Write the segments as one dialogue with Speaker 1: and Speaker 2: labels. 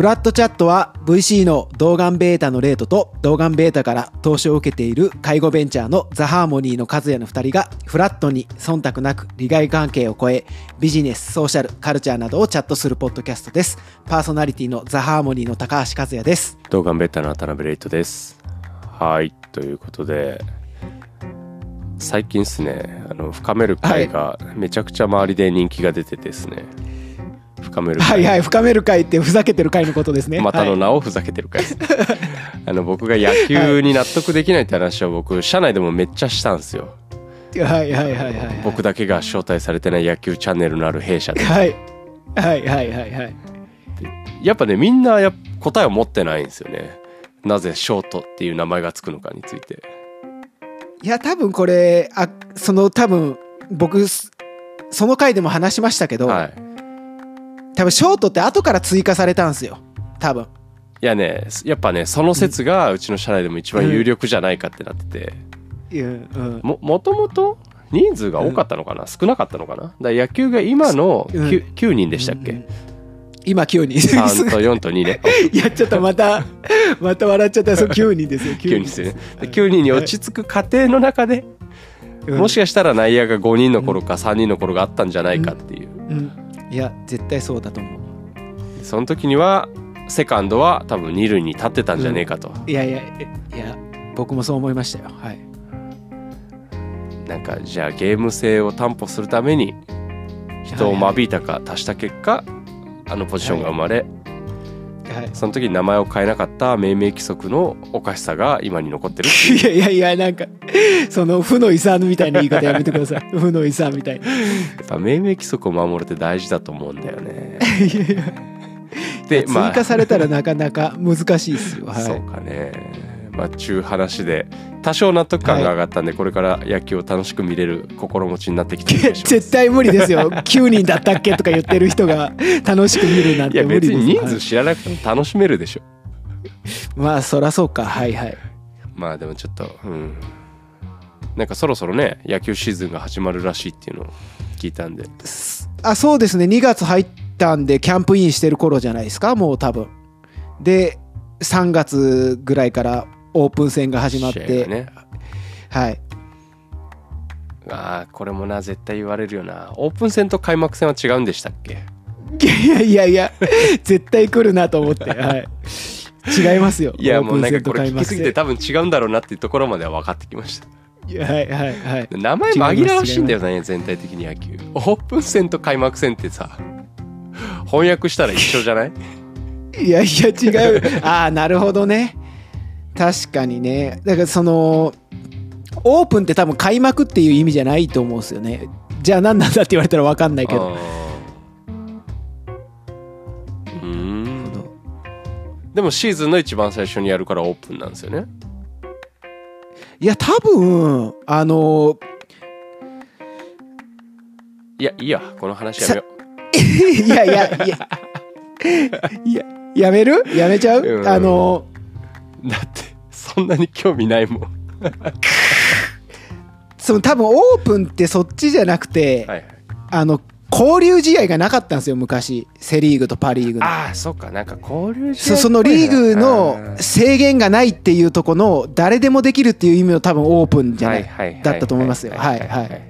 Speaker 1: フラットチャットは VC の動眼ベータのレートと動眼ベータから投資を受けている介護ベンチャーのザ・ハーモニーの和也の2人がフラットに忖度なく利害関係を超えビジネス、ソーシャル、カルチャーなどをチャットするポッドキャストです。パーソナリティのザ・ハーモニーの高橋和也です。
Speaker 2: 動画ベッタの渡辺レイトです。はい、ということで、最近ですね、あの、深める会がめちゃくちゃ周りで人気が出ててですね、深める会。
Speaker 1: はいはい、深める会ってふざけてる会のことですね。
Speaker 2: またの
Speaker 1: はい
Speaker 2: 名をふざけてる会です。あの、僕が野球に納得できないって話を僕、社内でもめっちゃしたんですよ。
Speaker 1: はいはいはいはいはい。
Speaker 2: 僕だけが招待されてない野球チャンネルのある弊社で。
Speaker 1: はい。はいはいはいはい。
Speaker 2: やっぱね、みんなや答えを持ってないんですよね。なぜショートっていう名前がつくのかについて。
Speaker 1: いや、多分これ、あ、その多分、僕、そその回でも話しましたけど、
Speaker 2: はい。
Speaker 1: 多分ショートって後から追加されたんですよ。多分。
Speaker 2: いやね、やっぱね、その説がうちの社内でも一番有力じゃないかってなってて、
Speaker 1: いやうん。
Speaker 2: も、もともと人数が多かったのかな、少なかったのかな？だ野球が今の 9,、
Speaker 1: うん
Speaker 2: 9人でしたっけ、
Speaker 1: うん今9人。
Speaker 2: ?3 と4と2ね。
Speaker 1: いや、ちょっとまた、また笑っちゃった。そう、9人ですよ。
Speaker 2: 9人ですよね。で9人に落ち着く過程の中で、
Speaker 1: うん
Speaker 2: もしかしたら内野が5人の頃か3人の頃があったんじゃないかっていう。
Speaker 1: うん。いや、絶対そうだと思う。
Speaker 2: その時には、セカンドは多分二塁に立ってたんじゃねえかと。
Speaker 1: いやいや、いや、僕もそう思いましたよ。はい。
Speaker 2: なんか、じゃあゲーム性を担保するために、人を間引いたか足した結果、あのポジションが生まれ、
Speaker 1: はい。
Speaker 2: その時に名前を変えなかった命名規則のおかしさが今に残ってるいう
Speaker 1: いやいやいや、なんか、その、負の遺産みたいな言い方やめてください。負の遺産みたいな。
Speaker 2: やっぱ命名規則を守るって大事だと思うんだよね。
Speaker 1: いやいや
Speaker 2: で
Speaker 1: 追加されたらなかなか難しいですよ。はい。
Speaker 2: そうかね。まあちゅう話で多少納得感が上がったんで、これから野球を楽しく見れる心持ちになってきて
Speaker 1: 絶対無理ですよ。9人だったっけとか言ってる人が 楽しく見るなん
Speaker 2: いや
Speaker 1: て無理です
Speaker 2: 別に人
Speaker 1: はい
Speaker 2: 数知らなくても楽しめるでしょ。
Speaker 1: まあ、そらそうか。はいはい。
Speaker 2: まあでもちょっとうんなんかそろそろね野球シーズンが始まるらしいっていうのを聞いたんで
Speaker 1: あ、そうですね。2月入ったんで、キャンプインしてる頃じゃないですか。もう多分。で、3月ぐらいからオープン戦が始まって、
Speaker 2: がね
Speaker 1: はい。
Speaker 2: ああこれもな絶対言われるよなオープン戦と開幕戦は違うんでしたっけ？
Speaker 1: いやいやいや、絶対来るなと思って。はい。違いますよ。
Speaker 2: いやもうなんかことれ聞きすぎて多分違うんだろうなっていうところまでは分かってきました
Speaker 1: いやはいはいはい。
Speaker 2: 名前紛らわしいんだよね全体的に野球オープン戦と開幕戦ってさ翻訳したら一緒じゃない？
Speaker 1: いやいや違う。ああ、なるほどね。確かにね。だからその、オープンって多分開幕っていう意味じゃないと思うんですよね。じゃあ何なんだって言われたら分かんないけど。
Speaker 2: うー。ん。でもシーズンの一番最初にやるからオープンなんですよね。
Speaker 1: いや、多分、あの、
Speaker 2: いやいいや。この話やめよ
Speaker 1: いやいやいや、いや、やめる？やめちゃう？
Speaker 2: うん。
Speaker 1: あの、
Speaker 2: うだってそんなに興味ないもん。
Speaker 1: その多分オープンってそっちじゃなくて、
Speaker 2: はいはい。
Speaker 1: あの、交流試合がなかったんですよ、昔。セリーグとパリーグの。
Speaker 2: ああそっか。なんか交流試合
Speaker 1: そそのリーグの制限がないっていうとこの誰でもできるっていう意味の多分オープンじゃない、
Speaker 2: はいはい
Speaker 1: だったと思いますよ。はいはい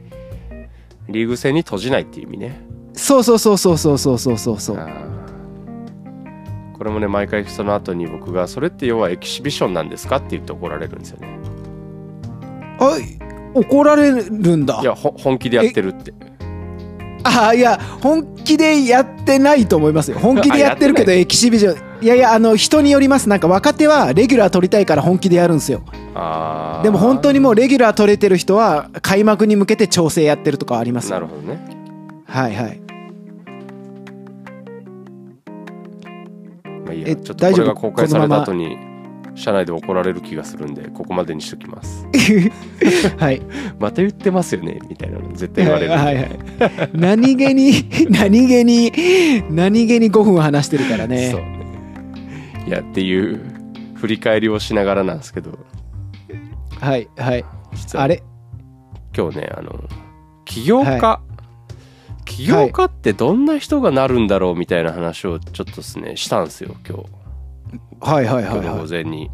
Speaker 2: リーグ戦に閉じないっていう意味ね。
Speaker 1: そうそうそうそうそうそうそうそう。そう
Speaker 2: これもね毎回その後に僕が「それって要はエキシビションなんですか?」って言って怒られるんですよね。
Speaker 1: あ怒られるんだ。
Speaker 2: いやほ本気でやってるって。
Speaker 1: あいや本気でやってないと思いますよ。本気でやってるけど
Speaker 2: あ
Speaker 1: エキシビジョン。いやいやあの人によります。なんか若手はレギュラー取りたいから本気でやるんですよ。でも本当にもうレギュラー取れてる人は開幕に向けて調整やってるとかありますよ。
Speaker 2: なるほどね。
Speaker 1: はいはい
Speaker 2: まあいいや。
Speaker 1: え
Speaker 2: ちょっとこれが公開された後に社内で怒られる気がするんでここまでにしときます。
Speaker 1: はい。
Speaker 2: また言ってますよねみたいなの絶対言われる、
Speaker 1: はいはいはい、何気に 何気に何気に5分話してるから
Speaker 2: そう。
Speaker 1: ね
Speaker 2: ねいやっていう振り返りをしながらなんですけど。
Speaker 1: はいはい。
Speaker 2: 実は
Speaker 1: あれ？
Speaker 2: 今日ねあの起業家、
Speaker 1: は
Speaker 2: 起起業家ってどんな人がなるんだろうみたいな話をちょっとですねしたんですよ今日。
Speaker 1: はいはいはい
Speaker 2: 今日の
Speaker 1: はい。
Speaker 2: 午前に。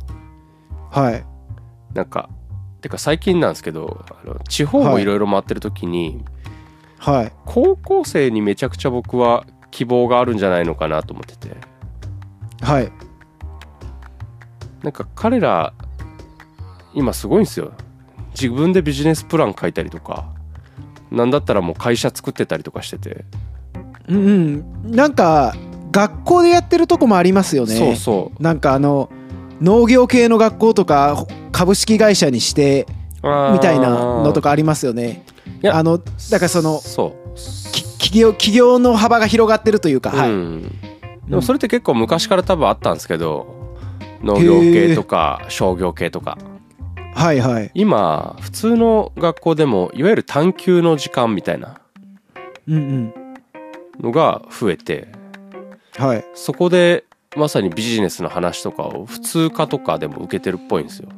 Speaker 1: はい。
Speaker 2: なんかてか最近なんですけどあの地方をいろいろ回ってる時に、
Speaker 1: はい。
Speaker 2: 高校生にめちゃくちゃ僕は希望があるんじゃないのかなと思ってて。
Speaker 1: はい。
Speaker 2: なんか彼ら今すごいんですよ。自分でビジネスプラン書いたりとかなんだったらもう会社作ってたりとかしてて、
Speaker 1: うんうん。なんか学校でやってるとこもありますよね。
Speaker 2: そうそう。
Speaker 1: なんかあの農業系の学校とか株式会社にしてみたいなのと
Speaker 2: か
Speaker 1: かありますよね。あのだからその企業企業の幅が広がってるというか、はい、
Speaker 2: うん、でもそれって結構昔から多分あったんですけど農業系とか商業系とか
Speaker 1: はいはい。
Speaker 2: 今普通の学校でもいわゆる探究の時間みたいな
Speaker 1: うんうん。
Speaker 2: のが増えて
Speaker 1: はい。
Speaker 2: そこでまさにビジネスの話とかを普通科とかでも受けてるっぽいんですよ。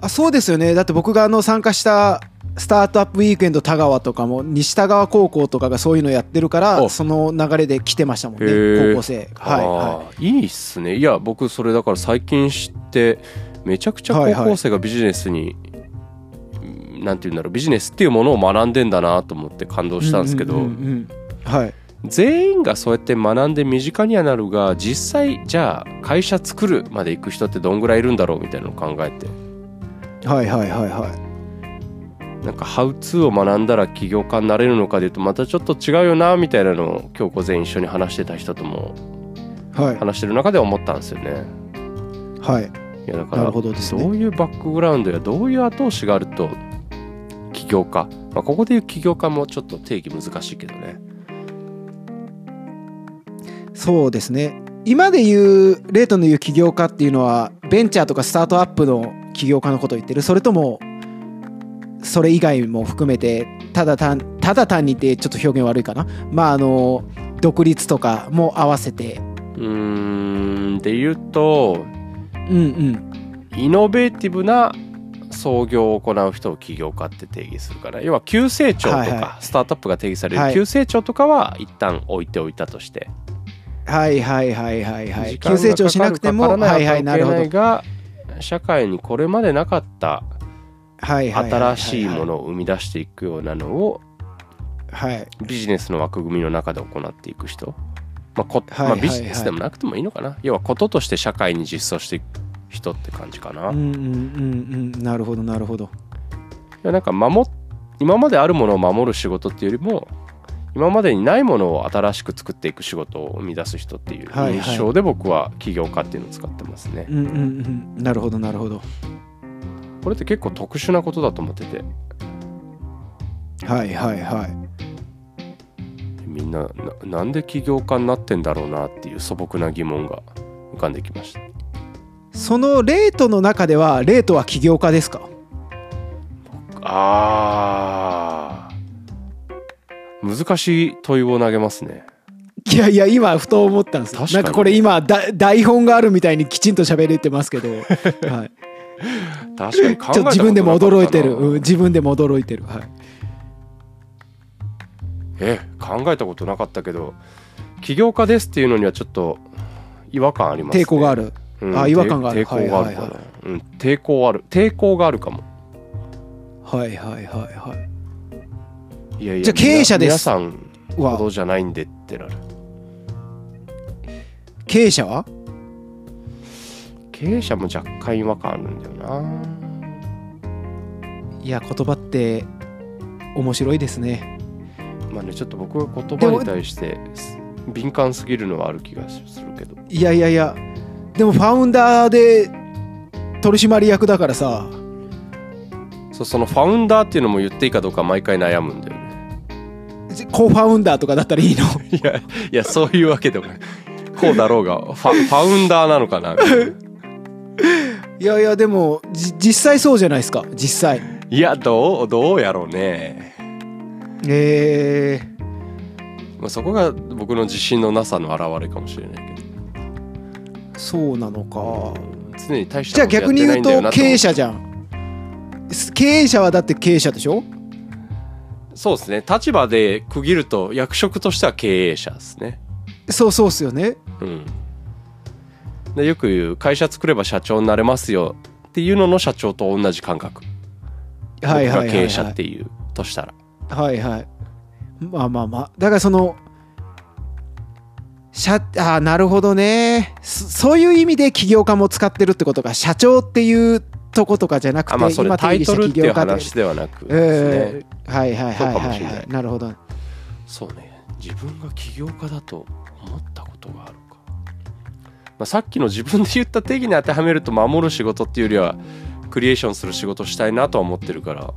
Speaker 1: あそうですよね。だって僕があの参加したスタートアップウィークエンド田川とかも西田川高校とかがそういうのやってるから
Speaker 2: お。
Speaker 1: その流れで来てましたもんね高校生。はいは
Speaker 2: あーいいっすね。いや僕それだから最近知ってめちゃくちゃ
Speaker 1: はいはい。
Speaker 2: 高校生がビジネスに、なんて言うんだろうビジネスっていうものを学んでんだなと思って感動
Speaker 1: い
Speaker 2: したんですけど、
Speaker 1: うんうんうんうん。はい。
Speaker 2: 全員がそうやって学んで身近にはなるが実際じゃあ会社作るまで行く人ってどんぐらいいるんだろうみたいなのを考えて。
Speaker 1: はいはいはいはい。
Speaker 2: なんかハウツーを学んだら起業家になれるのかでいうとまたちょっと違うよなみたいなのを今日午前一緒に話してた人とも
Speaker 1: はい。
Speaker 2: 話してる中で思ったんですよね。
Speaker 1: はい
Speaker 2: いやだか
Speaker 1: なる
Speaker 2: ら
Speaker 1: ほどですね。
Speaker 2: どういうバックグラウンドやどういう後押しがあると起業家、まあ、ここでいう起業家もちょっと定義難しいけどね。
Speaker 1: そうですね。今で言うレートの言う起業家っていうのはベンチャーとかスタートアップの起業家のことを言ってる。それともそれ以外も含めてただ単ただ単にってちょっと表現悪いかな。まああの独立とかも合わせて。
Speaker 2: うーんで言うと
Speaker 1: うんうん。
Speaker 2: イノベーティブな創業を行う人を起業家って定義するから要は急成長とか、スタートアップが定義される
Speaker 1: はい。
Speaker 2: 急成長とかは一旦置いておいたとして、
Speaker 1: はいはいはいはいはい。急成長しなくてもはいはいなるほど。
Speaker 2: が社会にこれまでなかった新しいものを生み出していくようなのを
Speaker 1: はい。
Speaker 2: ビジネスの枠組みの中で行っていく人、まあこ
Speaker 1: はい
Speaker 2: まあ、ビジネスでもなくてもいいのかな、要はこととして社会に実装していく人って感じかな、い
Speaker 1: うんうんうんうん。なるほどなるほど。
Speaker 2: やなんか守っ今まであるものを守る仕事っていうよりも今までにないものを新しく作っていく仕事を生み出す人っていう
Speaker 1: はいはい。
Speaker 2: 印象で僕は起業家っていうのを使ってますね、
Speaker 1: うんうんうん。なるほどなるほど。
Speaker 2: これって結構特殊なことだと思ってて。
Speaker 1: はいはいはい
Speaker 2: みんなななんで起業家になってんだろうなっていう素朴な疑問が浮かんできました。
Speaker 1: そのレートの中ではレートは起業家ですか？
Speaker 2: あー。難しい問いを投げますね。
Speaker 1: いやいや今ふと思ったんですよ。
Speaker 2: 確かに。
Speaker 1: なんかこれ今だ台本があるみたいにきちんと喋れてますけど、はい、
Speaker 2: 確かに考えたこと
Speaker 1: ちょっと自分でも驚いてる、うん自分でも驚いてる、はい、
Speaker 2: え考えたことなかったけど起業家ですっていうのにはちょっと違和感ありますね。
Speaker 1: 抵抗がある。
Speaker 2: うん
Speaker 1: あ違和感がある。
Speaker 2: 抵抗があるかな、
Speaker 1: はいはいは
Speaker 2: うん抵抗ある。抵抗があるかも。
Speaker 1: はいはいはいはい。
Speaker 2: いやいや
Speaker 1: じゃあ経営者です。
Speaker 2: 皆さんほ
Speaker 1: は。
Speaker 2: どじゃないんでってなる。
Speaker 1: 経営者は？
Speaker 2: 経営者も若干違和感あるんだよな。い
Speaker 1: や言葉って面白いですね
Speaker 2: まあねちょっと僕は言葉に対して敏感すぎるのはある気がするけど。
Speaker 1: いやいやいやでもファウンダーで取締役だからさ。
Speaker 2: そうそのファウンダーっていうのも言っていいかどうか毎回悩むんだよね。
Speaker 1: コファウンダーとかだったらいいの？
Speaker 2: いやいやそういうわけでもない。こうだろうがファファウンダーなのかな？い
Speaker 1: やいやでもじ実際そうじゃないですか。実際。
Speaker 2: いやどうどうやろうね、
Speaker 1: え
Speaker 2: まあ、そこが僕の自信のなさの表れかもしれないけど。
Speaker 1: ー、そうなのか。
Speaker 2: 常に大し
Speaker 1: じゃあ逆に言うと経営
Speaker 2: 者
Speaker 1: 者じゃん。経営者はだって経営者でしょ？
Speaker 2: そうですね。立場で区切ると役職としては経営者ですね。
Speaker 1: そうそうっすよね。
Speaker 2: うん。でよく言う会社作れば社長になれますよっていうのの社長と同じ感覚。
Speaker 1: はいはいはい、はい、
Speaker 2: 経営者っていうとしたら
Speaker 1: はいはい。まあまあまあ。だからその社あーなるほどね。そそういう意味で起業家も使ってるってことか。社長っていうとことかじゃなくて
Speaker 2: あまあそれ
Speaker 1: 今
Speaker 2: タイトルっていう話ではなくですね、
Speaker 1: えーはいはいはいはいはい。なるほど。
Speaker 2: そうね。自分が起業家だと思ったことがあるか、まあ、さっきの自分で言った定義に当てはめると守る仕事っていうよりはクリエーションする仕事したいなとは思ってるから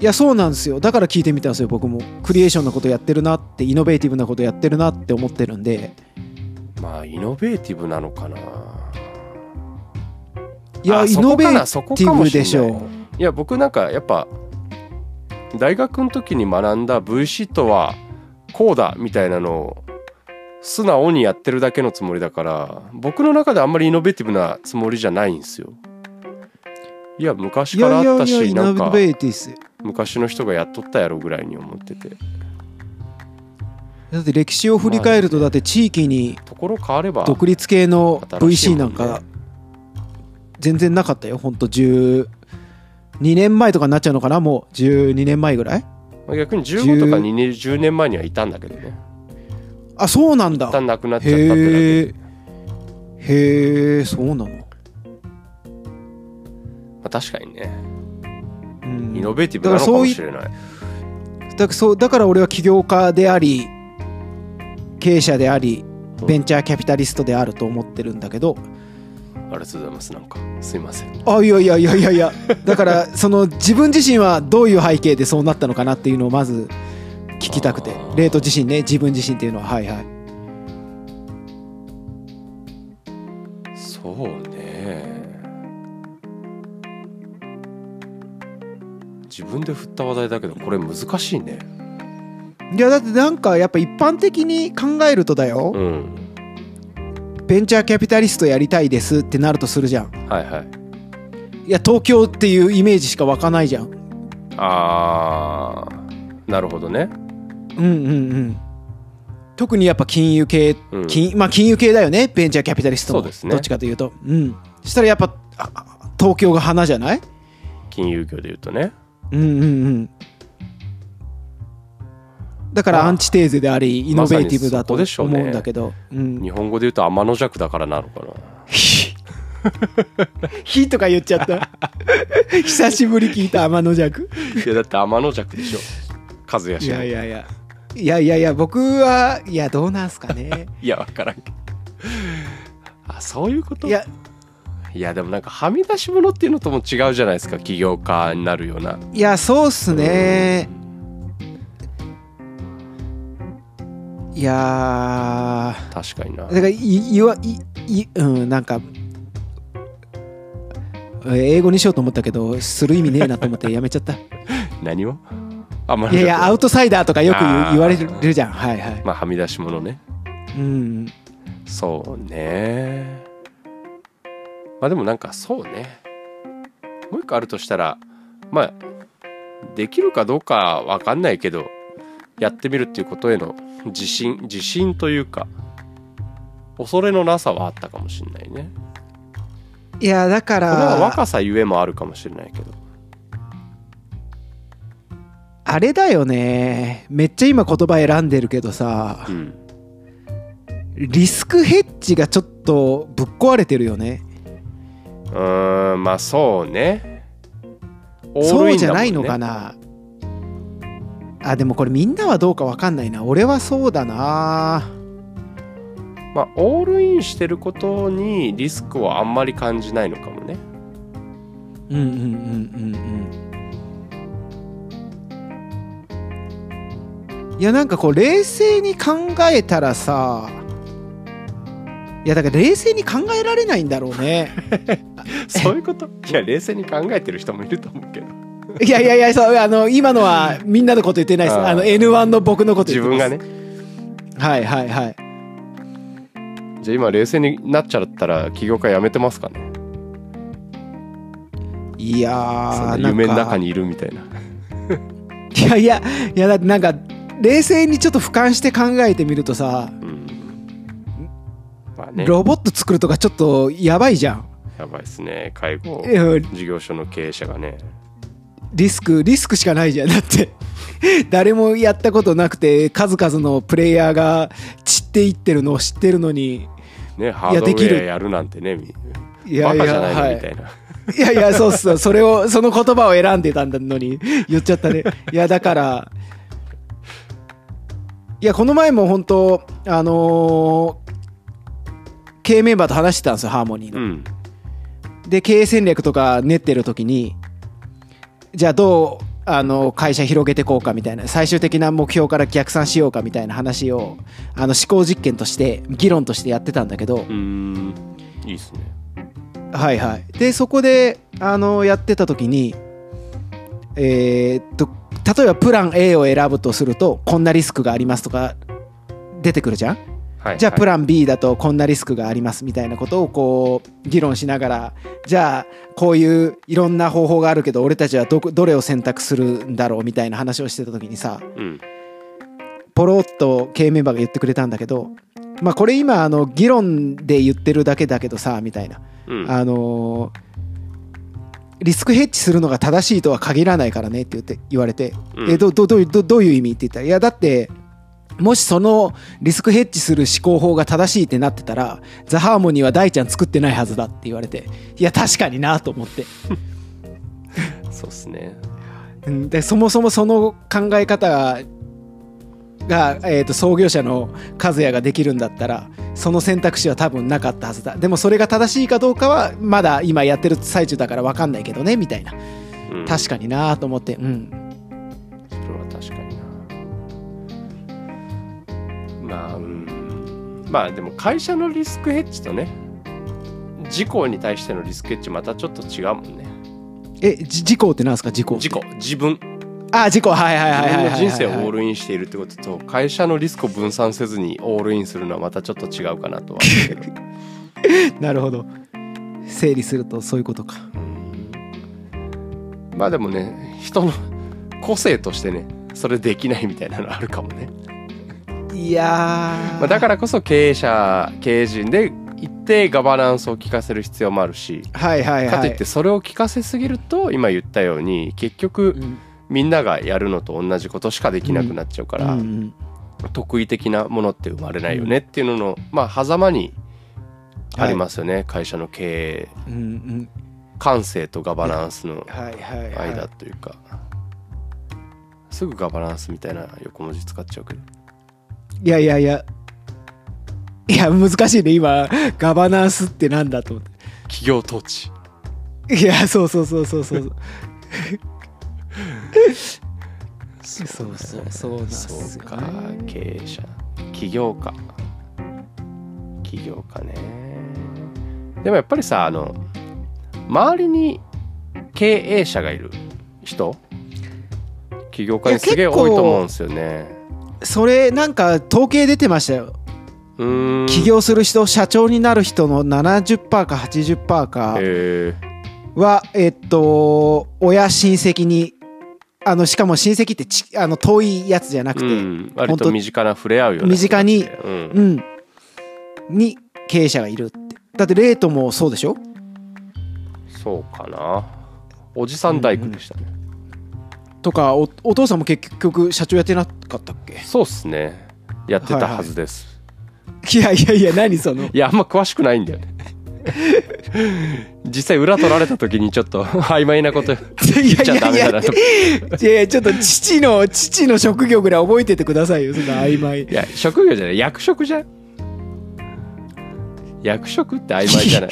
Speaker 1: いやそうなんですよ。だから聞いてみたんですよ僕も。クリエーションなことやってるなってイノベーティブなことやってるなって思ってるんで。
Speaker 2: まあイノベーティブなのかな。い
Speaker 1: や
Speaker 2: あ
Speaker 1: イノベーティブでしょ
Speaker 2: い。や僕なんかやっぱ大学の時に学んだ VC とはこうだみたいなのを素直にやってるだけのつもりだから僕の中であんまりイノベーティブなつもりじゃないんですよ。いや昔
Speaker 1: い
Speaker 2: からあったしなんか。
Speaker 1: ノベーティ
Speaker 2: 昔の人がやっとったやろぐらいに思ってて。
Speaker 1: だって歴史を振り返るとだって地域に
Speaker 2: ところ変われば
Speaker 1: 独立系の VC なんんか全然なかったよ。ほんと12年前とかになっちゃうのかな？もう12年前ぐらい？
Speaker 2: まあ逆に15とか2年10年前にはいたんだけどね。
Speaker 1: あそうなんだ。
Speaker 2: 一旦なくなっちゃったってだけで。
Speaker 1: へえへえそうなの、
Speaker 2: まあ、確かにね。
Speaker 1: うん
Speaker 2: イノベーティブなのかもしれない。
Speaker 1: だからそうだから俺は起業家であり経営者であり
Speaker 2: うん。
Speaker 1: ベンチャーキャピタリストであると思ってるんだけど。
Speaker 2: ありがとうございます。なんかすいません。
Speaker 1: あいやいやいやいやいや。だからその自分自身はどういう背景でそうなったのかなっていうのをまず聞きたくて。レート自身ね自分自身っていうのは。はいはい
Speaker 2: 自分で振った話題だけどこれ難しいね。
Speaker 1: いやだってなんかやっぱ一般的に考えるとだよ、
Speaker 2: うん。
Speaker 1: ベンチャーキャピタリストやりたいですってなるとするじゃん。
Speaker 2: はいはい。
Speaker 1: いや東京っていうイメージしか湧かないじゃん。
Speaker 2: あーなるほどね。
Speaker 1: うんうんうん。特にやっぱ金融系、
Speaker 2: うん。
Speaker 1: 金まあ金融系だよねベンチャーキャピタリストも。
Speaker 2: そうですね。
Speaker 1: どっちかというと。うん。そしたらやっぱ東京が花じゃない？
Speaker 2: 金融業で言うとね
Speaker 1: うんうんうん。だから
Speaker 2: まあ
Speaker 1: アンチテーゼでありイノベーティブだと思
Speaker 2: でしょう
Speaker 1: んだけど、うん、
Speaker 2: 日本語で言うと天の弱だからなのかな。
Speaker 1: ひひとか言っちゃった。久しぶり聞いた天の弱
Speaker 2: いやだって天の弱でしょ。和也
Speaker 1: い
Speaker 2: 氏の。
Speaker 1: やいやいや。いやいやいや僕はいやどうなんすかね。
Speaker 2: いや分からんけど。あそういうこと？
Speaker 1: いや
Speaker 2: いやでもなんかはみ出し物っていうのとも違うじゃないですか起業家になるような。い
Speaker 1: やそうっすね。いや
Speaker 2: 確かにな。
Speaker 1: ーだからいいわいいうんなんかえ英語にしようと思ったけどする意味ねえなと思って やめちゃった。い
Speaker 2: 何を？あま
Speaker 1: やいやアウトサイダーとかよく言われるじゃん。はいはい。
Speaker 2: まあはみ出し物ね。
Speaker 1: うん。
Speaker 2: そうねまあでもなんかそうね。もう一個あるとしたらまあできるかどうかわかんないけどやってみるっていうことへの自信自信というか恐れのなさはあったかもしれないね。
Speaker 1: いやだか
Speaker 2: これは
Speaker 1: ら
Speaker 2: 若さゆえもあるかもしれないけど。
Speaker 1: あれだよね。めっちゃ今言葉選んでるけどさ
Speaker 2: うん。
Speaker 1: リスクヘッジがちょっとぶっ壊れてるよね
Speaker 2: うーんまあそうね。オール
Speaker 1: そうじゃないのかな。あでもこれみんなはどうかわかんないな。俺はそうだな。
Speaker 2: まあオールインしてることにリスクをあんまり感じないのかもね。
Speaker 1: うんうんうんうんうん。いやなんかこう冷静に考えたらさいやだから冷静に考えられないんだろうね。
Speaker 2: そういうこと？いや冷静に考えてる人もいると思うけど。
Speaker 1: いやいやいやそうあの今のはみんなのこと言ってないです。
Speaker 2: あ
Speaker 1: の N1 の僕のこと
Speaker 2: 自
Speaker 1: 言ってます。
Speaker 2: 分がね。
Speaker 1: はいはいはい。
Speaker 2: じゃあ今冷静になっちゃったら起業家辞めてますかね？
Speaker 1: いや
Speaker 2: 夢の中にいるみたいな。
Speaker 1: いやいやいやだってなんか冷静にちょっと俯瞰して考えてみるとさ
Speaker 2: あね。
Speaker 1: ロボット作るとかちょっとやばいじゃん。
Speaker 2: やばいですね。介護事業所の経営者がね。
Speaker 1: リスクリスクしかないじゃん。だって 誰もやったことなくて数々のプレイヤーが散っていってるのを知ってるのに。
Speaker 2: ねハードウ
Speaker 1: できる。
Speaker 2: ェアやるなんてねみ
Speaker 1: いやいや
Speaker 2: バカじゃないの、
Speaker 1: はい。
Speaker 2: みたいな。
Speaker 1: いやいや、そうっすよ。それを、その言葉を選んでたんだのに、言っちゃったね。いや、だから、いや、この前も本当、あのー経営メンバーと話してたんですよ、ハーモニーの。
Speaker 2: うん。
Speaker 1: で、経営戦略とか練ってる時に、じゃあどう、あの、会社広げていこうかみたいな、最終的な目標から逆算しようかみたいな話を、あの、思考実験として、議論としてやってたんだけど。
Speaker 2: いいですね。
Speaker 1: はいはい。で、そこで、あの、やってた時に、えーっと、例えばプラン A を選ぶとすると、こんなリスクがありますとか、出てくるじゃん？
Speaker 2: はい。
Speaker 1: じゃあプ
Speaker 2: ラ
Speaker 1: ラン B だとこんなリスクがありますみたいなことをこう議論しながらじゃあこういういろんな方法があるけど俺たちはどこどれを選択するんだろうみたいな話をしてた時にさ
Speaker 2: うん。
Speaker 1: ポロッと経営メンバーが言ってくれたんだけどまあこれ今あの議論で言ってるだけだけどさみたいな
Speaker 2: うん。
Speaker 1: あのーリスクヘッジするのが正しいとは限らないからねって言って言われて、
Speaker 2: うん
Speaker 1: えどどどういうどどういう意味って言ったらいやだってもしそのリスクヘッジする思考法が正しいってなってたらザ・ハーモニーは大ちゃん作ってないはずだって言われていや確かになと思って、
Speaker 2: そうっすね。
Speaker 1: うん、でそもそもその考え方がが、えー、と創業者の和也ができるんだったらその選択肢は多分なかったはずだ。でもそれが正しいかどうかはまだ今やってる最中だから分かんないけどねみたいな。
Speaker 2: うん。
Speaker 1: 確かになと思って。うん
Speaker 2: な。まあ、うん。まあでも会社のリスクヘッジとね、事故に対してのリスクヘッジまたちょっと違うもんね。
Speaker 1: えじ事故って何ですか？事故
Speaker 2: 事故、自分。
Speaker 1: あ事故はいはいはいはい
Speaker 2: 人生をオールインしているってことと会社のリスクを分散せずにオールインするのはまたちょっと違うかなとは。思うけど
Speaker 1: なるほど。整理するとそういうことか。
Speaker 2: まあでもね人の個性としてねそれできないみたいなのあるかもね、
Speaker 1: いやー。
Speaker 2: まあ、だからこそ経営者経営陣で一定ガバナンスを聞かせる必要もあるし。
Speaker 1: はいはいはい。
Speaker 2: かといってそれを聞かせすぎると今言ったように結局
Speaker 1: うん。
Speaker 2: みんながやるのと同じことしかできなくなっちゃうから、
Speaker 1: うんうん
Speaker 2: 得意的なものって生まれないよねっていうのの、まあ狭間にありますよね、会社の経営。
Speaker 1: うんうん。
Speaker 2: 感性とガバナンスの
Speaker 1: はいはいはい。
Speaker 2: 間というか、すぐガバナンスみたいな横文字使っちゃうけど
Speaker 1: いやいやいや。いや難しいね。今ガバナンスってなんだと思って。
Speaker 2: 企業統治。
Speaker 1: いやそうそうそうそう
Speaker 2: そう。
Speaker 1: そうそうそうなんすよ、ね、
Speaker 2: そうか。経営者。起業家。起業家ね。でもやっぱりさあの周りに経営者がいる人？起業家にすげえ多いと思うんですよね。
Speaker 1: それなんか統計出てましたよ。起業する人社長になる人の70%か80%か
Speaker 2: へ
Speaker 1: はえっと親親戚にあのしかも親戚ってちあの遠いやつじゃなく
Speaker 2: え
Speaker 1: て、
Speaker 2: うん、割と身近な触れ合うような
Speaker 1: 身近に
Speaker 2: うん。
Speaker 1: うん、に経営者がいるって。だってレートもそうでしょ？
Speaker 2: そうかな。おじさん大工でしたね、
Speaker 1: とかおお父さんも結局社長やってなかったっけ？
Speaker 2: そうっすね。やってたはずです、
Speaker 1: いやいやいや何その？
Speaker 2: いやあんま詳しくないんだよね。実際裏取られた時にちょっと 曖昧なこと言っちゃダメだなと。
Speaker 1: いやいやちょっと父の父の職業ぐらい覚えててくださいよそんな曖昧。
Speaker 2: いや職業じゃない。役職じゃん。役職って曖昧じゃない、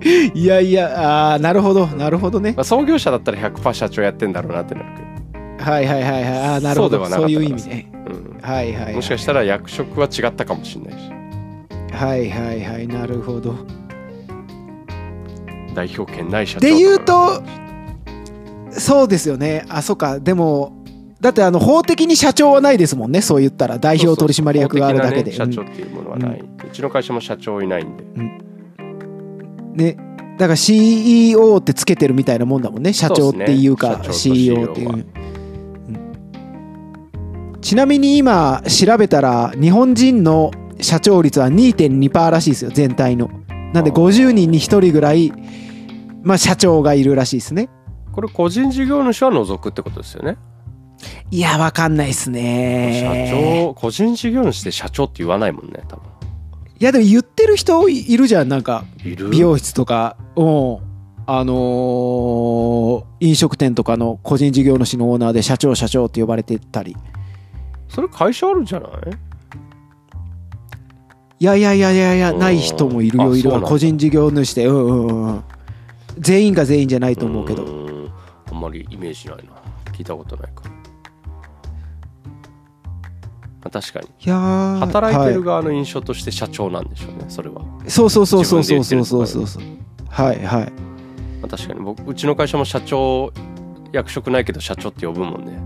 Speaker 1: いやいやあーなるほどなるほどね。
Speaker 2: まあ、創業者だったら100%社長やってんだろうなってなるけ
Speaker 1: はいはいはいはい。あーなるほど。
Speaker 2: そう
Speaker 1: いう意味ね。
Speaker 2: ど、うん。
Speaker 1: はいはいはい。
Speaker 2: もしかしたら役職は違ったかもしれないし。
Speaker 1: はいはいはい。なるほど。
Speaker 2: 代表権ない社長
Speaker 1: で言うとそうですよね。あそうか。でもだってあの法的に社長はないですもんね。そう言ったら。代表取締役があるだけで。
Speaker 2: そうそう法的なね社長っていうものはない、うちの会社も社長いないんで。
Speaker 1: うんねだから CEO ってつけてるみたいなもんだもんね。社長っていうか CEO っていう。ちなみに今調べたら日本人の社長率は2.2%らしいですよ全体の。なんで
Speaker 2: あー。
Speaker 1: 50人に1人ぐらい、まあ、社長がいるらしいですね。
Speaker 2: これ個人事業主は除くってことですよね？
Speaker 1: いやわかんないっす
Speaker 2: 社
Speaker 1: ね
Speaker 2: 長個人事業主で社長って言わないもんね多分
Speaker 1: いやでも言ってる人いるじゃん。なんか美容室とか。うん。あのー飲食店とかの個人事業主のオーナーで社長社長って呼ばれてたり。
Speaker 2: それ会社あるんじゃない？
Speaker 1: いやいやいやいやいや
Speaker 2: うん。
Speaker 1: ない人もいるよいる個人事業主で。うんうんうん。全員が全員じゃないと思うけど。
Speaker 2: あんまりイメージないな。聞いたことないから、まあ、確かに。
Speaker 1: いやー。
Speaker 2: 働いてる
Speaker 1: は
Speaker 2: 側の印象として社長なんでしょうねそれは、ま
Speaker 1: そうそうそうそうそうそうそうそう。そうは。いはい。
Speaker 2: あ、確かに。僕うちの会社も社長役職ないけど社長って呼ぶもんね。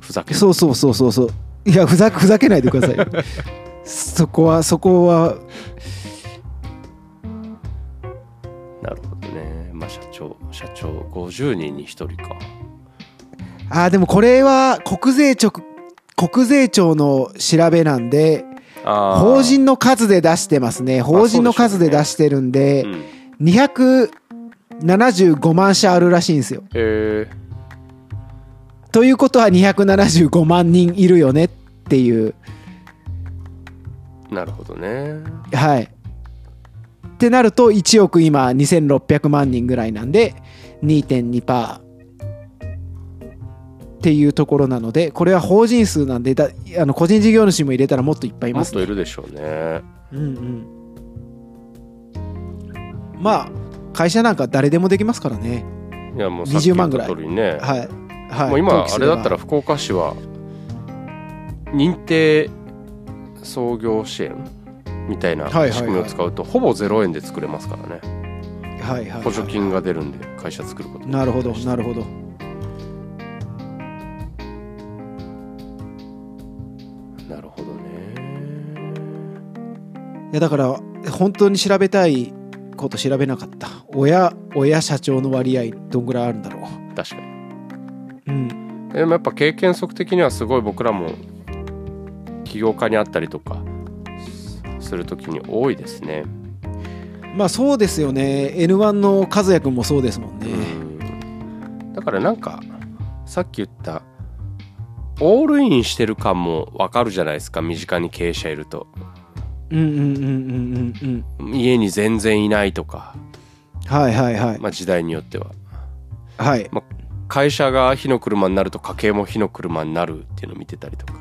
Speaker 2: ふざけて
Speaker 1: そうそうそうそうそう。いやふざふざけないでくださいよ。そこはそこは。
Speaker 2: なるほどね。まあ社長社長50人に1人か。
Speaker 1: あーでもこれは国税庁国税庁の調べなんで法人の数で出してますね。法人の数で出してるんで
Speaker 2: うん
Speaker 1: 275万社あるらしいんですよ。
Speaker 2: え
Speaker 1: ということは275万人いるよねっていう。
Speaker 2: ー、なるほどね。
Speaker 1: はい。ってなると1億今2600万人ぐらいなんで2.2%っていうところなのでこれは法人数なんでだあの個人事業主も入れたらもっといっぱいい
Speaker 2: もっ
Speaker 1: ます、ね、
Speaker 2: といるでしょうね。
Speaker 1: うんうん。まあ会社なんか誰でもできますからね。
Speaker 2: いやもうさっき
Speaker 1: 20
Speaker 2: 言った
Speaker 1: 万ぐらい。
Speaker 2: 通りね、
Speaker 1: はい。はい。
Speaker 2: もう今あれだったら福岡市は認定創業支援みたいな仕組みを使うとほぼ0円で作れますからね。
Speaker 1: はいはいはい。
Speaker 2: 補助金が出るんで会社作ること。
Speaker 1: なるほどなるほどいやだから本当に調べたいこと調べなかった。親親社長の割合どんぐらいあるんだろ
Speaker 2: 確かに。
Speaker 1: ううん
Speaker 2: でもやっぱ経験則的にはすごい僕らも起業家にあったりとかするときに多いですね。
Speaker 1: まあそうですよね。N1 の和也君もそうですもんね、
Speaker 2: うん。だからなんかさっき言ったオールインしてる感もわかるじゃないですか。身近に経営者いると家に全然いないとか、
Speaker 1: はいはいはい。
Speaker 2: まあ、時代によっては。
Speaker 1: はい。
Speaker 2: 会社が火の車になると家計も火の車になるっていうのを見てたりとか。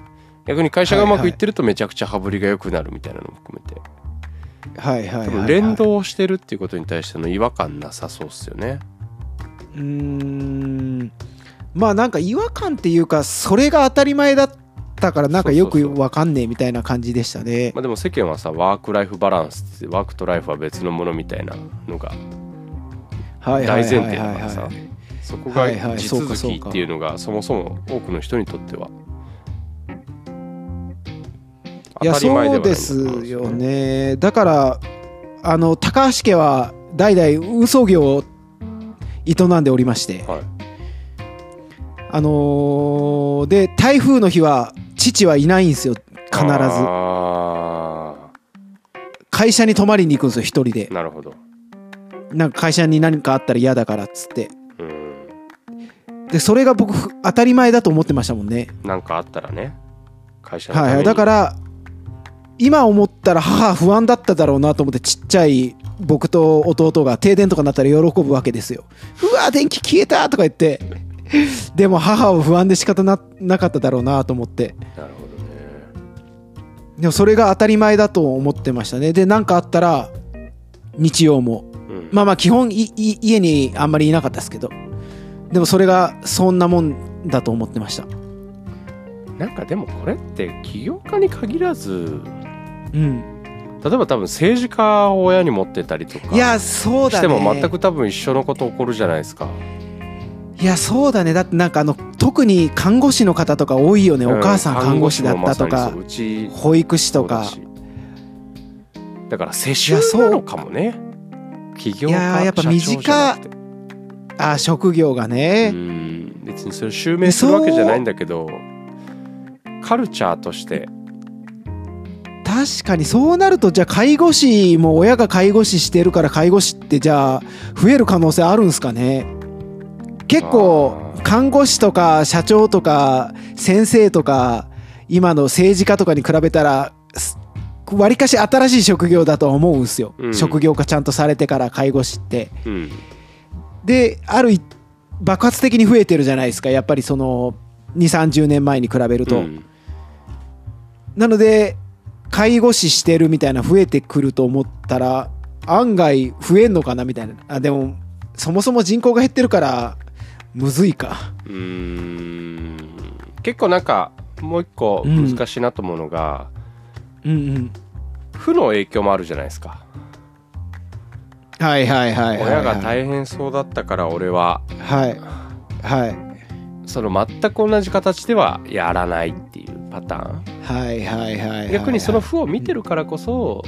Speaker 2: 逆に会社がうまくいってるとめちゃくちゃ羽振りが良くなるみたいなのも含めて。
Speaker 1: はいはい
Speaker 2: 連動してるっていうことに対しての違和感なさそうっすよね。
Speaker 1: うーん。まあなんか違和感っていうかそれが当たり前だったからなんかよくわかんねえみたいな感じでしたね。
Speaker 2: まあでも世間はさワークライフバランスってワークとライフは別のものみたいなのが大前提だからさ
Speaker 1: はい。
Speaker 2: そこが地続きっていうのがそもそも多くの人にとってはい
Speaker 1: や
Speaker 2: 当たり前で
Speaker 1: そうですよね。だからあの高橋家は代々運送業を営んでおりまして。
Speaker 2: はい。
Speaker 1: あのーで台風の日は父はいないんですよ必ず。
Speaker 2: あ
Speaker 1: 会社に泊まりに行くんですよ一人で。
Speaker 2: ーなるほど。
Speaker 1: なんか会社に何かあったら嫌だからっつって。
Speaker 2: うん。
Speaker 1: でそれが僕ふ当たり前だと思ってましたもんね。
Speaker 2: なんかあったらね。会社のた
Speaker 1: はいだから今思ったら母は不安だっただろうなと思ってちっちゃい僕と弟が停電とかなったら喜ぶわけですよ。うわ電気消えたとか言ってでも母は不安で仕方ななかっただろうなと思って。
Speaker 2: なるほどね。
Speaker 1: でもそれが当たり前だと思ってましたね。で何かあったら日曜も。
Speaker 2: うん。
Speaker 1: まあまあ基本いい家にあんまりいなかったですけど。でもそれがそんなもんだと思ってました。
Speaker 2: なんかでもこれって起業家に限らず
Speaker 1: うん。
Speaker 2: 例えば多分政治家を親に持ってたりとか
Speaker 1: いやそうだね。
Speaker 2: しても全く多分一緒のこと起こるじゃないですか
Speaker 1: いやそうだね。だってなんかあの特に看護師の方とか多いよね、お母さん看護師だったとか保育士とか。
Speaker 2: だから世襲なのかもね。起業
Speaker 1: い
Speaker 2: 家
Speaker 1: やーやっぱ
Speaker 2: 社長じゃなくて。
Speaker 1: あ職業が
Speaker 2: う
Speaker 1: ね、
Speaker 2: ん。別にそれ襲名するわけじゃないんだけどカルチャーとして。
Speaker 1: 確かにそうなるとじゃあ介護士も親が介護士してるから介護士ってじゃあ増える可能性あるんですかね？結構看護師とか社長とか先生とか今の政治家とかに比べたらわりかし新しい職業だとは思うんですよ、
Speaker 2: うん。
Speaker 1: 職業化ちゃんとされてから介護士って。
Speaker 2: うん。
Speaker 1: である一爆発的に増えてるじゃないですか。やっぱりその2 3 0年前に比べると、
Speaker 2: うん。
Speaker 1: なので介護士してるみたいな増えてくると思ったら案外増えんのかなみたいな。あでもそもそも人口が減ってるからむずいか。
Speaker 2: うーん。結構なんかもう一個難しいなと思うのが、
Speaker 1: うんうん。
Speaker 2: 負の影響もあるじゃないですか。
Speaker 1: はいはいはいはい
Speaker 2: 親が大変そうだったから俺は
Speaker 1: はい。はい。
Speaker 2: その全く同じ形ではやらないっていうパターン。
Speaker 1: はいはいはいはい
Speaker 2: 逆にその負を見てるからこそ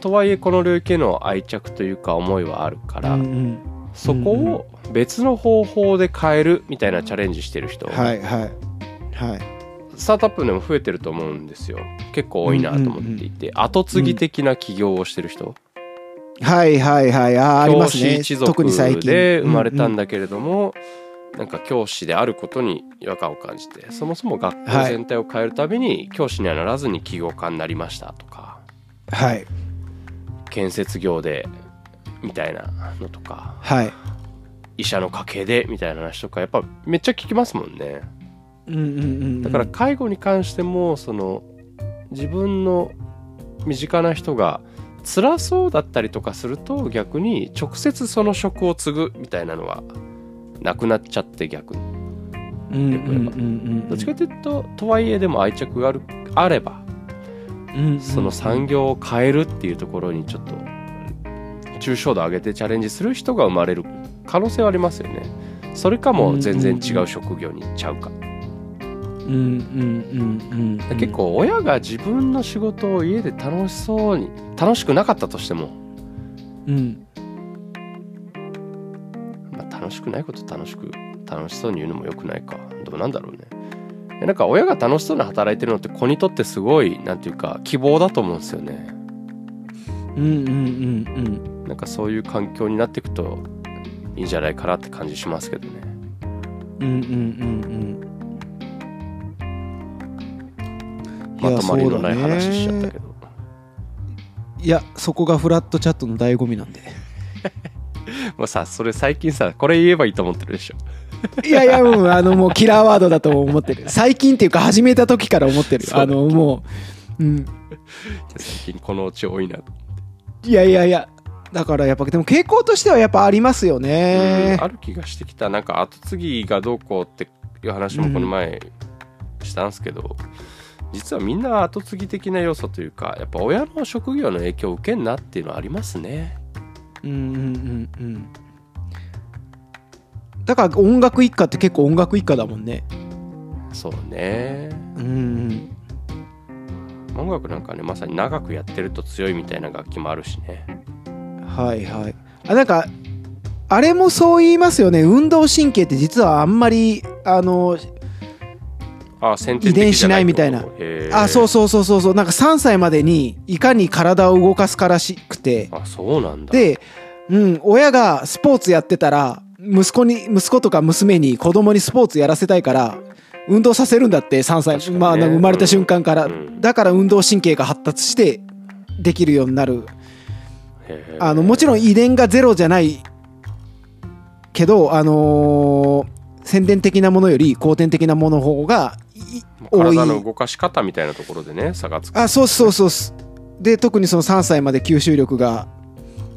Speaker 2: とはいえこの領域への愛着というか思いはあるから、
Speaker 1: うんうん
Speaker 2: そこを別の方法で変えるみたいなチャレンジしてる人、
Speaker 1: はいはい。はい。
Speaker 2: スタートアップでも増えてると思うんですよ。結構多いなと思っていて、後継ぎ的な起業をしてる人、
Speaker 1: はいはいはい。あーあり
Speaker 2: 教
Speaker 1: ますね。
Speaker 2: 師一族
Speaker 1: 特に最近。
Speaker 2: で生まれたん
Speaker 1: だ
Speaker 2: だけれども、なんか教師であることに違和感を感じてそもそも学校
Speaker 1: はい
Speaker 2: 全体を変えるために教師にはならずに起業家になりましたとか。
Speaker 1: はい。
Speaker 2: 建設業でみたいなのとか
Speaker 1: はい。
Speaker 2: 医者の家系でみたいな話とかやっぱめっちゃ聞きますもんね。
Speaker 1: うんうんうん
Speaker 2: だから介護に関してもその自分の身近な人が辛そうだったりとかすると逆に直接その職を継ぐみたいなのはなくなっちゃって逆に。
Speaker 1: うんうんうんうん。
Speaker 2: どっちかというととはいえでも愛着があるあれば
Speaker 1: うんうん。
Speaker 2: その産業を変えるっていうところにちょっと抽象度上げてチャレンジする人が生まれる可能性はありますよね。それかも全然違う職業に行っちゃうか。
Speaker 1: うんうんうんうん
Speaker 2: 結構親が自分の仕事を家で楽しそうに楽しくなかったとしても、
Speaker 1: うん。
Speaker 2: まあ、楽しくないこと楽しく楽しそうに言うのもよくないか。どうなんだろうね。えなんか親が楽しそうに働いてるのって子にとってすごいなんていうか希望だと思うんですよね。
Speaker 1: うんうんうん
Speaker 2: なんかそういう環境になっていくといいんじゃないかなって感じしますけどね。
Speaker 1: うんうんうんうん。
Speaker 2: まとまりのない話しちゃったけど。
Speaker 1: いやそこがフラットチャットの醍醐味なんで。
Speaker 2: もうさそれ最近さこれ言えばいいと思ってるでしょ。
Speaker 1: いやいやうんあのもうキラーワードだと思ってる。最近っていうか始めた時から思ってる。あのもううん。
Speaker 2: 最近このうち多いなと
Speaker 1: いやいやいやだからやっぱでも傾向としてはやっぱありますよね。
Speaker 2: うんある気がしてきた。なんか後継ぎがどうこうっていう話もこの前したんすけど、実はみんな後継ぎ的な要素というかやっぱ親の職業の影響を受けんなっていうのはありますね。
Speaker 1: うんうんうんうん。だから音楽一家って結構音楽一家だもんね。
Speaker 2: そうね。
Speaker 1: うん
Speaker 2: 音楽なんかねまさに長くやってると強いみたいな楽器もあるしね
Speaker 1: はいはい。あなんかあれもそう言いますよね。運動神経って実はあんまりあの
Speaker 2: あ
Speaker 1: 遺伝しないみたいな。あそう
Speaker 2: う
Speaker 1: そうそうそうそう。なんか3歳までにいかに体を動かすからしくて。
Speaker 2: あそうなんだ。
Speaker 1: で、うん、親がスポーツやってたら息子に息子とか娘に子供にスポーツやらせたいから運動させるんだって3歳、
Speaker 2: ね。
Speaker 1: まあ、生まれた瞬間から、
Speaker 2: うん。
Speaker 1: だから運動神経が発達してできるようになるあのもちろん遺伝がゼロじゃないけど、あのー先天的なものより後天的なものの方がい多い
Speaker 2: 体の動かし方みたいなところでね差がつく。
Speaker 1: あそうそうそうで特にその3歳まで吸収力が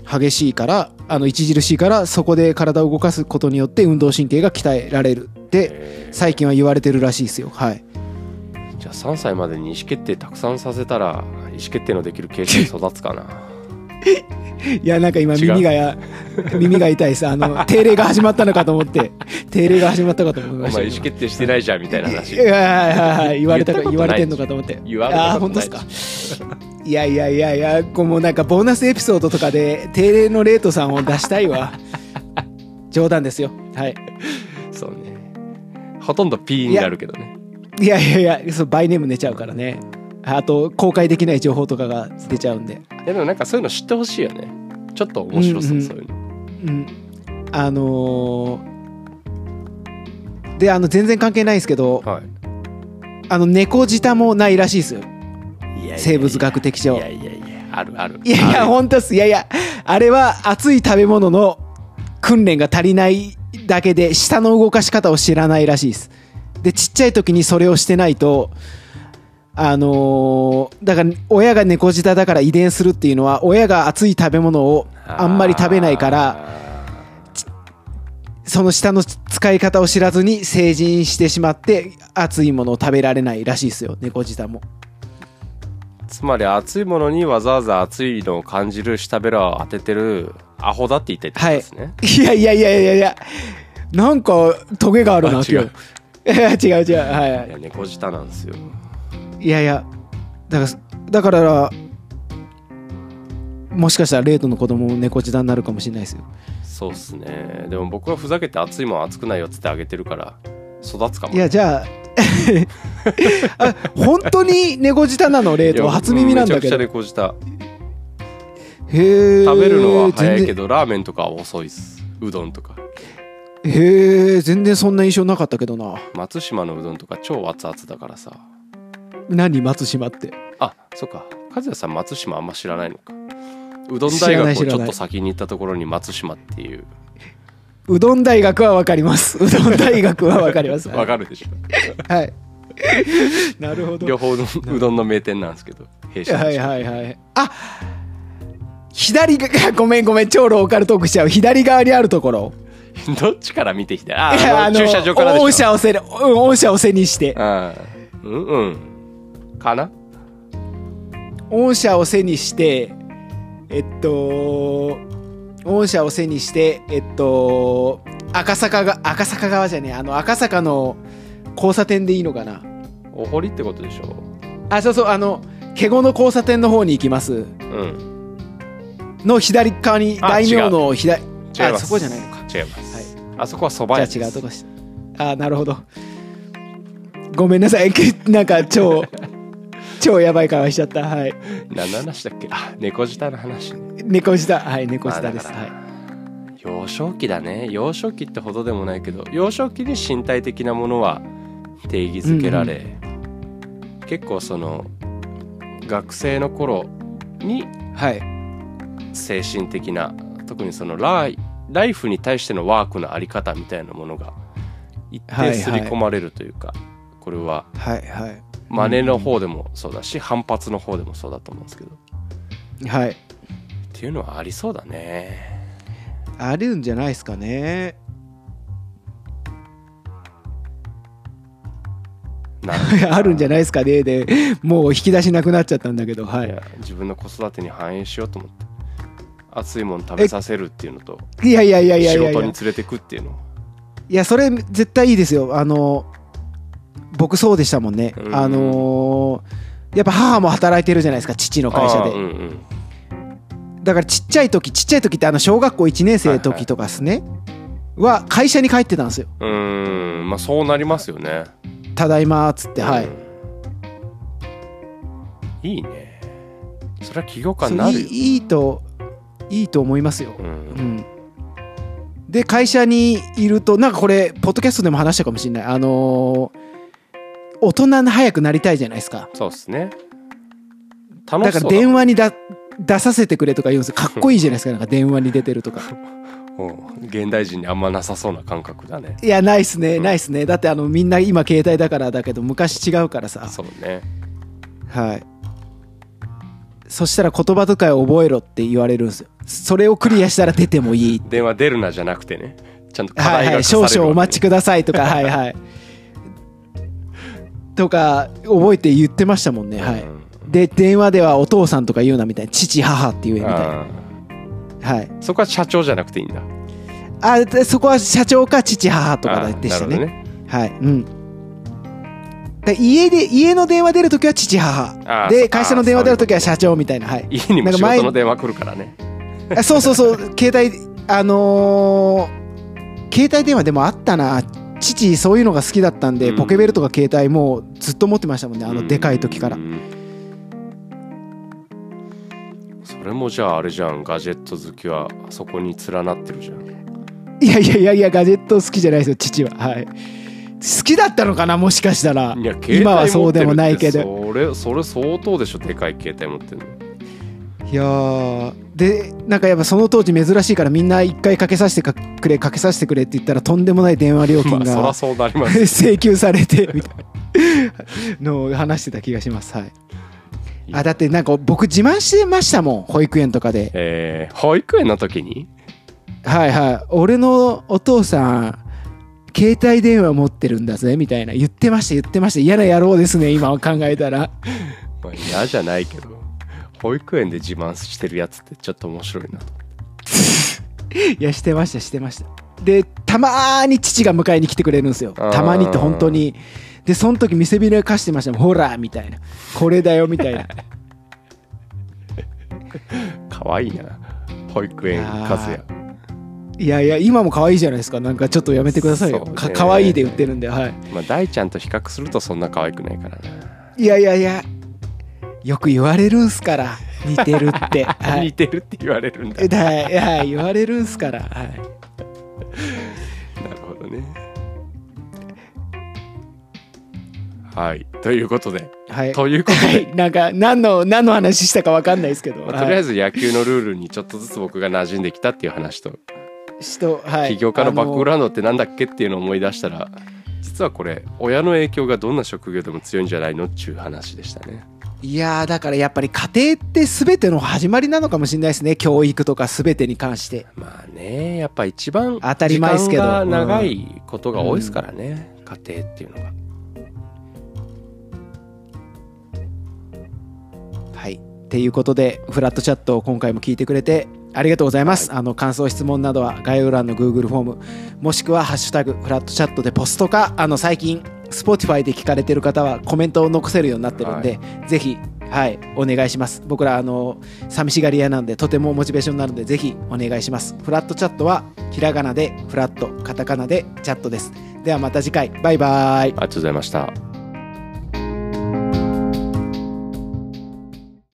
Speaker 1: 激しいからあの著しいからそこで体を動かすことによって運動神経が鍛えられるって最近は言われてるらしいですよ。はい。
Speaker 2: じゃあ3歳までに意思決定たくさんさせたら意思決定のできる形成育つかな
Speaker 1: いやなんか今耳がや耳が痛いですあの定例が始まったのかと思って定例が始まったかと思い
Speaker 2: お
Speaker 1: ましたけど。
Speaker 2: 前意思決定してないじゃんみたいな話。
Speaker 1: いやいやいや言われたか
Speaker 2: 言
Speaker 1: われてんのかと思って。
Speaker 2: 言われた
Speaker 1: あー本当ですか。いやいやいやいやこうもうなんかボーナスエピソードとかで定例のレートさんを出したいわ。冗談ですよ。はい。
Speaker 2: そうね。ほとんど P になるけどね。
Speaker 1: いやいやいやそうバイネーム寝ちゃうからねあと公開できない情報とかが出ちゃうんで。
Speaker 2: いやでもなんかそういうの知ってほしいよね。ちょっと面白そう、
Speaker 1: うんうん。
Speaker 2: そういうの。
Speaker 1: うん。あのーであの全然関係ないですけど
Speaker 2: はい。
Speaker 1: あの猫舌もないらしいですよ。
Speaker 2: いやいやいや。
Speaker 1: 生物学的上
Speaker 2: いやいやいやあるある。
Speaker 1: いやいや本当っす。いやいやあれは熱い食べ物の訓練が足りないだけで舌の動かし方を知らないらしいです。でちっちゃい時にそれをしてないとあのーだから親が猫舌だから遺伝するっていうのは親が熱い食べ物をあんまり食べないからその舌の使い方を知らずに成人してしまって熱いものを食べられないらしいですよ猫舌も。
Speaker 2: つまり熱いものにわざわざ熱いのを感じる舌ベラを当ててるアホだって言ってたんですね、
Speaker 1: い。やいやいやいやいやなんかトゲがあるな
Speaker 2: あ違う。
Speaker 1: 違う違う。はい
Speaker 2: い、
Speaker 1: は
Speaker 2: や猫舌なんですよ
Speaker 1: いいやいやだからだからもしかしたらレイトの子供も猫舌になるかもしれないですよ。
Speaker 2: そうっすね。でも僕はふざけて熱いもん熱くないよっつってあげてるから育つかも
Speaker 1: い。やじゃあ あ本当に猫舌なの？レイト初耳なんだけど。
Speaker 2: めちゃくちゃ猫舌。
Speaker 1: へえ
Speaker 2: 食べるのは早いけどラーメンとかは遅いっす。うどんとか。
Speaker 1: へえ全然そんな印象なかったけどな。
Speaker 2: 松島のうどんとか超熱々だからさ
Speaker 1: 何松島って？
Speaker 2: あそっか。和也さん松島あんま知らないのか。うどん大学をちょっと先に行ったところに松島っていう。
Speaker 1: うどん大学はわかります。うどん大学はわかります。
Speaker 2: わかるでしょ。
Speaker 1: はい。なるほど。
Speaker 2: 両方のうどんの名店なんですけど弊社の。
Speaker 1: はいはいはいあ左が ごめんごめん。超ローカルトークしちゃう。左側にあるところ。
Speaker 2: どっちから見てきたああの駐車場からでしょ。
Speaker 1: 御社を背にうん御社を背にして。
Speaker 2: あ。うんうんかな？
Speaker 1: 御社を背にしてえっと御社を背にしてえっと赤坂が赤坂側じゃねえあの赤坂の交差点でいいのかな？
Speaker 2: お堀ってことでしょ？
Speaker 1: あそうそうあの華厳の交差点の方に行きます。
Speaker 2: うん。
Speaker 1: の左側に
Speaker 2: あ
Speaker 1: 大名の左あそこじゃないのか。
Speaker 2: 違います、
Speaker 1: はい。
Speaker 2: あそこはそば屋
Speaker 1: じゃあ違うとこしあなるほど。ごめんなさい。なんか超超やばい顔しちゃった。はい。
Speaker 2: 何の話だっけ？あ猫舌の話ね。
Speaker 1: 猫舌。はい猫舌です、はい。
Speaker 2: 幼少期だね。幼少期ってほどでもないけど幼少期に身体的なものは定義づけられ、結構その学生の頃に
Speaker 1: はい。
Speaker 2: 精神的な特にそのライライフに対してのワークのあり方みたいなものが一
Speaker 1: はいはい。
Speaker 2: 定刷り込まれるというか、これは
Speaker 1: はいはい
Speaker 2: 真似の方でもそうだし、反発の方でもそうだと思うんですけど。っ
Speaker 1: はい。
Speaker 2: ていうのはありそうだね。
Speaker 1: あるんじゃないですかね。
Speaker 2: なる
Speaker 1: あるんじゃないですかね。でもう引き出しなくなっちゃったんだけどはい。い
Speaker 2: や自分の子育てに反映しようと思って。熱いもの食べさせるっていうのと
Speaker 1: いやいやいやいやい
Speaker 2: 仕
Speaker 1: やいや。
Speaker 2: 事に連れてくっていうの。
Speaker 1: いやそれ絶対いいですよ。あの僕そうでしたもんね。
Speaker 2: うん。
Speaker 1: あのーやっぱ母も働いてるじゃないですか父の会社で。
Speaker 2: うんうん。
Speaker 1: だからちっちゃい時ちっちゃい時ってあの小学校1年生の時とかですねは会社に帰ってたんですよ。
Speaker 2: うーん。まあそうなりますよね。
Speaker 1: ただいまっつってはい
Speaker 2: うん。い。いね。それは企業感
Speaker 1: そう
Speaker 2: になるよ。
Speaker 1: いいいいといいと思いますよ。
Speaker 2: う
Speaker 1: うんん。で会社にいるとなんかこれポッドキャストでも話したかもしれない。あのー大人に早くなりたいじゃないですか。
Speaker 2: そうですね。楽
Speaker 1: だから
Speaker 2: しそうだ
Speaker 1: 電話にだ出させてくれとか言うんですよ。かっこいいじゃないですか。なんか電話に出てるとか。
Speaker 2: うん現代人にあんまなさそうな感覚だね。
Speaker 1: いやないっすね。
Speaker 2: うん。
Speaker 1: ないっすね。だってあのみんな今携帯だからだけど昔違うからさ。
Speaker 2: そうね。
Speaker 1: はい。そしたら言葉遣いを覚えろって言われるんですよ。それをクリアしたら出てもいい。
Speaker 2: 電話出るなじゃなくてね。ちゃんと課
Speaker 1: はいはい、
Speaker 2: 題が課される
Speaker 1: 少々お待ちくださいとか、はいはい。とか、覚えて言ってましたもんね、はい。
Speaker 2: うん
Speaker 1: で、電話ではお父さんとか言うなみたいな、父、母って言えみたいな。
Speaker 2: あ
Speaker 1: はい。
Speaker 2: ーそこは社長じゃなくていいんだ
Speaker 1: あ、でそこは社長か父、母とかでしたね。
Speaker 2: ね
Speaker 1: はい。うん。で家で、家の電話出るときは父、母。で、会社の電話出るときは社長みたいな、はい。
Speaker 2: 家にも仕事の電話来るからね
Speaker 1: あそうそうそう、携帯、あのー携帯電話でもあったな、父そういうのが好きだったんで、
Speaker 2: うん。
Speaker 1: ポケベルとか携帯もうずっと持ってましたもんねあのでかい時から、
Speaker 2: うんそれもじゃああれじゃんガジェット好きはあそこに連なってるじゃん。
Speaker 1: いやいやいやいやガジェット好きじゃないですよ父は。はい。好きだったのかなもしかしたら。
Speaker 2: いや携帯
Speaker 1: 今はそうでもないけど。
Speaker 2: 持ってるってそれそれ相当でしょでかい携帯持ってるの
Speaker 1: いやー。でなんかやっぱその当時珍しいからみんな一回かけさせてかくれかけさせてくれって言ったらとんでもない電話料金が
Speaker 2: そうなります
Speaker 1: 請求されてみたいなのを話してた気がします。はい。あだってなんか僕自慢してましたもん保育園とかで。
Speaker 2: えー、保育園の時に？
Speaker 1: はいはい。俺のお父さん携帯電話持ってるんだぜみたいな。言ってました言ってました。嫌な野郎ですね今考えたら。
Speaker 2: まあ嫌じゃないけど保育園で自慢してるやつってちょっと面白いなと。
Speaker 1: いやしてましたしてました。でたまーに父が迎えに来てくれるんですよ。たまにって本当に。でその時見せびらかしてましたもん。ほらみたいな。これだよみたいな。
Speaker 2: 可愛いな。保育園和也。
Speaker 1: いやいや今も可愛いじゃないですか。なんかちょっとやめてくださいよ、
Speaker 2: ね。
Speaker 1: か可愛いで売ってるんではい。
Speaker 2: まあ大ちゃんと比較するとそんな可愛くないからな。い
Speaker 1: やいやいやよく言われるんすから似てるって、は
Speaker 2: 似
Speaker 1: い、
Speaker 2: てるって言われるんだ。
Speaker 1: はいはい言われるんすから、はい、
Speaker 2: なるほどね。はい。ということで。
Speaker 1: はい。
Speaker 2: ということで、
Speaker 1: はい、なんか何の何の話したかわかんないですけど、
Speaker 2: まあとりあえ
Speaker 1: ず
Speaker 2: ず野球のルールにちょっとずつ僕が馴染んできたっていう話と。
Speaker 1: 人、はい、
Speaker 2: 起業家のバックグ
Speaker 1: ラ
Speaker 2: ラウンドってなんだっけっていうのを思い出したら実はこれ親の影響がどんな職業でも強いんじゃないのっていう話でしたね
Speaker 1: いやーだからやっぱり家庭って全ての始まりなのかもしれないですね。教育とか全てに関して。
Speaker 2: まあねやっぱ一番
Speaker 1: 当たり前ですけど。
Speaker 2: 時間が長いことが多いですからね、家庭っていうのが。
Speaker 1: はい。っていうことでフラットチャットを今回も聞いてくれてありがとうございます、あの感想質問などは概要欄の Google フォームもしくは「ハッシュタグフラットチャット」でポストかあの最近 Spotify で聞かれてる方はコメントを残せるようになってるんで、ぜひはいお願いします。僕らあの寂しがり屋なんでとてもモチベーションになるのでぜひお願いします。フラットチャットはひらがなでフラットカタカナでチャットです。ではまた次回。バイバイ。
Speaker 2: ありがとうございました